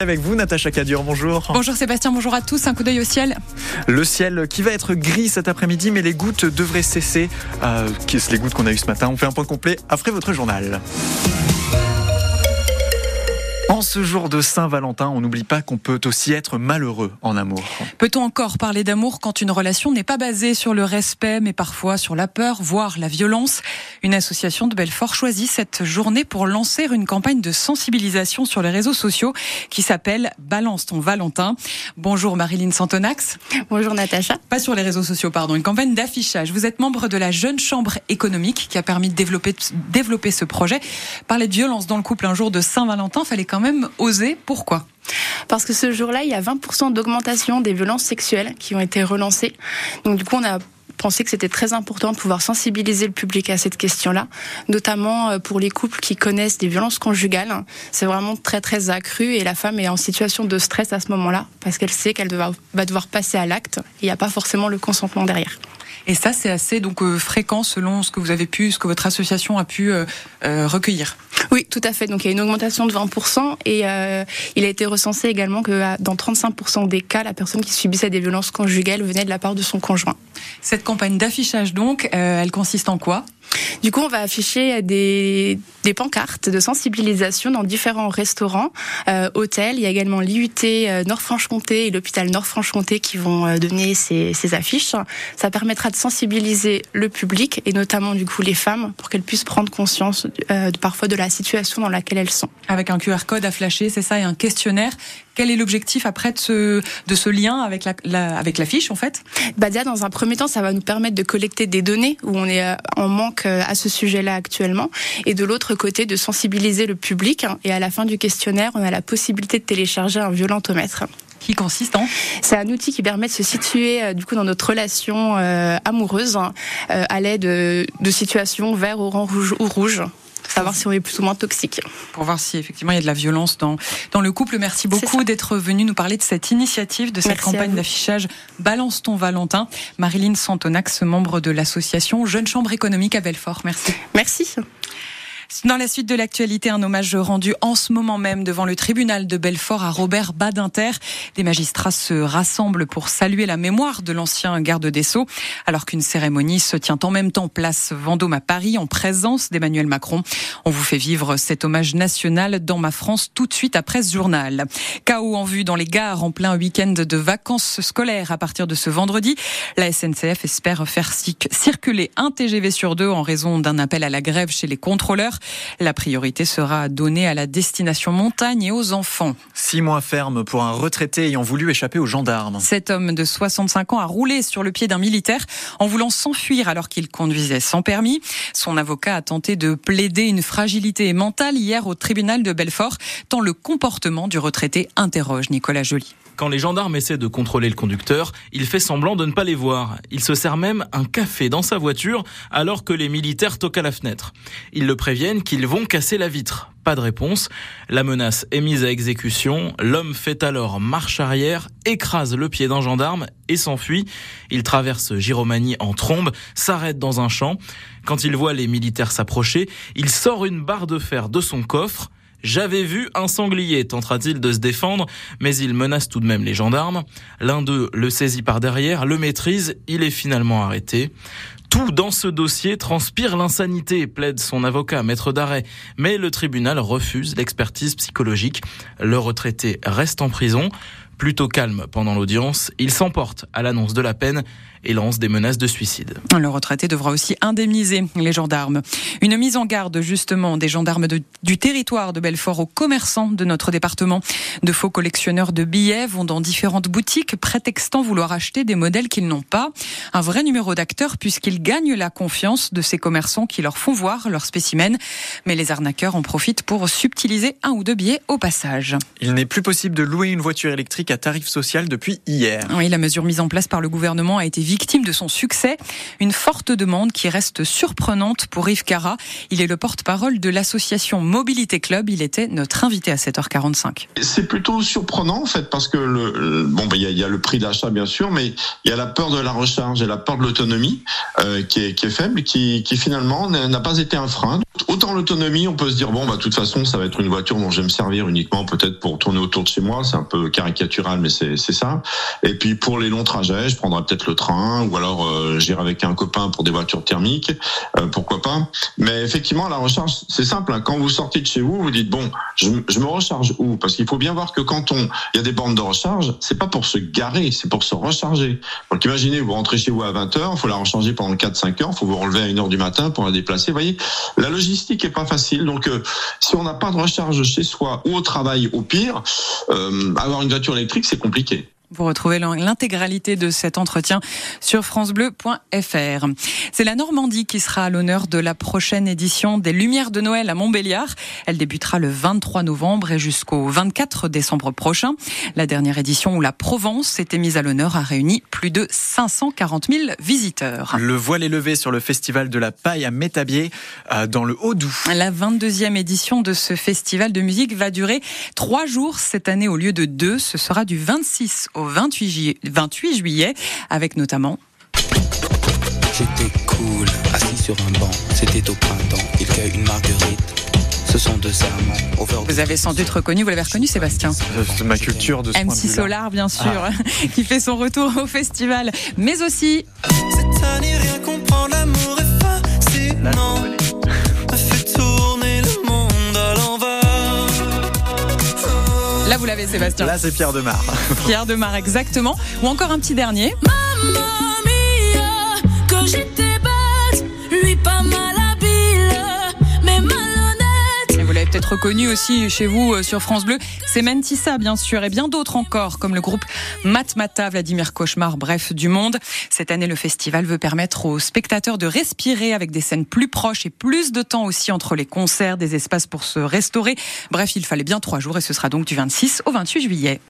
Avec vous, Natacha Cadur, bonjour. Bonjour Sébastien, bonjour à tous. Un coup d'œil au ciel. Le ciel qui va être gris cet après-midi, mais les gouttes devraient cesser. Euh, Qu'est-ce les gouttes qu'on a eues ce matin? On fait un point complet après votre journal. En ce jour de Saint-Valentin, on n'oublie pas qu'on peut aussi être malheureux en amour. Peut-on encore parler d'amour quand une relation n'est pas basée sur le respect, mais parfois sur la peur, voire la violence? Une association de Belfort choisit cette journée pour lancer une campagne de sensibilisation sur les réseaux sociaux qui s'appelle Balance ton Valentin. Bonjour Marilyn Santonax. Bonjour Natacha. Pas sur les réseaux sociaux, pardon. Une campagne d'affichage. Vous êtes membre de la Jeune Chambre économique qui a permis de développer, développer ce projet. Parler de violence dans le couple un jour de Saint-Valentin, fallait quand même oser. Pourquoi? Parce que ce jour-là, il y a 20% d'augmentation des violences sexuelles qui ont été relancées. Donc du coup, on a pensé que c'était très important de pouvoir sensibiliser le public à cette question-là, notamment euh, pour les couples qui connaissent des violences conjugales. C'est vraiment très très accru et la femme est en situation de stress à ce moment-là parce qu'elle sait qu'elle va devoir passer à l'acte. Il n'y a pas forcément le consentement derrière. Et ça, c'est assez donc euh, fréquent selon ce que vous avez pu, ce que votre association a pu euh, euh, recueillir. Oui, tout à fait. Donc il y a une augmentation de 20% et euh, il a été recensé également que dans 35% des cas, la personne qui subissait des violences conjugales venait de la part de son conjoint. Cette campagne d'affichage donc, elle consiste en quoi? Du coup, on va afficher des, des pancartes de sensibilisation dans différents restaurants, euh, hôtels. Il y a également l'IUT euh, Nord-Franche-Comté et l'hôpital Nord-Franche-Comté qui vont euh, donner ces, ces, affiches. Ça permettra de sensibiliser le public et notamment du coup les femmes pour qu'elles puissent prendre conscience euh, parfois de la situation dans laquelle elles sont. Avec un QR code à flasher, c'est ça, et un questionnaire. Quel est l'objectif après de ce, de ce lien avec la, la avec l'affiche en fait? Bah déjà, dans un premier temps, ça va nous permettre de collecter des données où on est en manque à ce sujet-là actuellement, et de l'autre côté de sensibiliser le public. Et à la fin du questionnaire, on a la possibilité de télécharger un violentomètre qui consiste en? C'est un outil qui permet de se situer euh, du coup dans notre relation euh, amoureuse euh, à l'aide de, de situations vert, orange ou rouge savoir si on est plus ou moins toxique. Pour voir si effectivement il y a de la violence dans, dans le couple. Merci beaucoup d'être venu nous parler de cette initiative, de cette Merci campagne d'affichage Balance ton Valentin. Marilyn Santonax, membre de l'association Jeune Chambre économique à Belfort. Merci. Merci. Dans la suite de l'actualité, un hommage rendu en ce moment même devant le tribunal de Belfort à Robert Badinter. Des magistrats se rassemblent pour saluer la mémoire de l'ancien garde des Sceaux, alors qu'une cérémonie se tient en même temps place Vendôme à Paris en présence d'Emmanuel Macron. On vous fait vivre cet hommage national dans ma France tout de suite après ce journal. Chaos en vue dans les gares en plein week-end de vacances scolaires à partir de ce vendredi. La SNCF espère faire circuler un TGV sur deux en raison d'un appel à la grève chez les contrôleurs. La priorité sera donnée à la destination montagne et aux enfants. Six mois ferme pour un retraité ayant voulu échapper aux gendarmes. Cet homme de 65 ans a roulé sur le pied d'un militaire en voulant s'enfuir alors qu'il conduisait sans permis. Son avocat a tenté de plaider une fragilité mentale hier au tribunal de Belfort, tant le comportement du retraité interroge Nicolas Joly. Quand les gendarmes essaient de contrôler le conducteur, il fait semblant de ne pas les voir. Il se sert même un café dans sa voiture alors que les militaires toquent à la fenêtre. Ils le préviennent qu'ils vont casser la vitre. Pas de réponse. La menace est mise à exécution. L'homme fait alors marche arrière, écrase le pied d'un gendarme et s'enfuit. Il traverse Giromanie en trombe, s'arrête dans un champ. Quand il voit les militaires s'approcher, il sort une barre de fer de son coffre. J'avais vu un sanglier, tentera-t-il de se défendre, mais il menace tout de même les gendarmes. L'un d'eux le saisit par derrière, le maîtrise, il est finalement arrêté. Tout dans ce dossier transpire l'insanité, plaide son avocat, maître d'arrêt. Mais le tribunal refuse l'expertise psychologique. Le retraité reste en prison. Plutôt calme pendant l'audience, il s'emporte à l'annonce de la peine et lance des menaces de suicide. Le retraité devra aussi indemniser les gendarmes. Une mise en garde justement des gendarmes du territoire de Belfort aux commerçants de notre département. De faux collectionneurs de billets vont dans différentes boutiques prétextant vouloir acheter des modèles qu'ils n'ont pas. Un vrai numéro d'acteur puisqu'ils gagnent la confiance de ces commerçants qui leur font voir leurs spécimens. Mais les arnaqueurs en profitent pour subtiliser un ou deux billets au passage. Il n'est plus possible de louer une voiture électrique à tarif social depuis hier. Oui, la mesure mise en place par le gouvernement a été victime de son succès. Une forte demande qui reste surprenante pour Yves Cara. Il est le porte-parole de l'association Mobilité Club. Il était notre invité à 7h45. C'est plutôt surprenant en fait parce que le, bon, il bah, y, a, y, a, le prix d'achat bien sûr, mais il y a la peur de la recharge et la peur de l'autonomie. Euh, euh, qui, est, faible, qui, finalement n'a pas été un frein. Autant l'autonomie, on peut se dire bon bah de toute façon ça va être une voiture dont je vais me servir uniquement peut-être pour tourner autour de chez moi, c'est un peu caricatural mais c'est ça. Et puis pour les longs trajets, je prendrai peut-être le train ou alors euh, j'irai avec un copain pour des voitures thermiques, euh, pourquoi pas. Mais effectivement la recharge c'est simple. Hein. Quand vous sortez de chez vous, vous dites bon je, me recharge où? Parce qu'il faut bien voir que quand on il y a des bornes de recharge, c'est pas pour se garer, c'est pour se recharger. Donc imaginez vous rentrez chez vous à 20 h faut la recharger pendant 4-5 heures, faut vous relever à 1 heure du matin pour la déplacer. Voyez, la logistique est pas facile. Donc euh, si on n'a pas de recharge chez soi ou au travail, au pire, euh, avoir une voiture électrique c'est compliqué. Vous retrouvez l'intégralité de cet entretien sur francebleu.fr. C'est la Normandie qui sera à l'honneur de la prochaine édition des Lumières de Noël à Montbéliard. Elle débutera le 23 novembre et jusqu'au 24 décembre prochain. La dernière édition où la Provence s'était mise à l'honneur a réuni plus de 540 000 visiteurs. Le voile est levé sur le festival de la paille à Métabier euh, dans le Haut-Doubs. La 22e édition de ce festival de musique va durer trois jours cette année au lieu de deux. Ce sera du 26 au 28 juillet, 28 juillet avec notamment J'étais cool, assis sur un banc, c'était au printemps, il cueille une marguerite. Ce sont deux serments. Vous avez sans doute reconnu, vous l'avez reconnu Sébastien C'est ma culture de ce MC Solar bien sûr, ah. qui fait son retour au festival, mais aussi... Cette année, Sébastien. Là, c'est Pierre Demar. Pierre Demar, exactement. Ou encore un petit dernier. Peut-être reconnu aussi chez vous euh, sur France Bleu. C'est Mentissa, bien sûr, et bien d'autres encore, comme le groupe Matmata, Vladimir Cauchemar, bref, du monde. Cette année, le festival veut permettre aux spectateurs de respirer avec des scènes plus proches et plus de temps aussi entre les concerts, des espaces pour se restaurer. Bref, il fallait bien trois jours et ce sera donc du 26 au 28 juillet.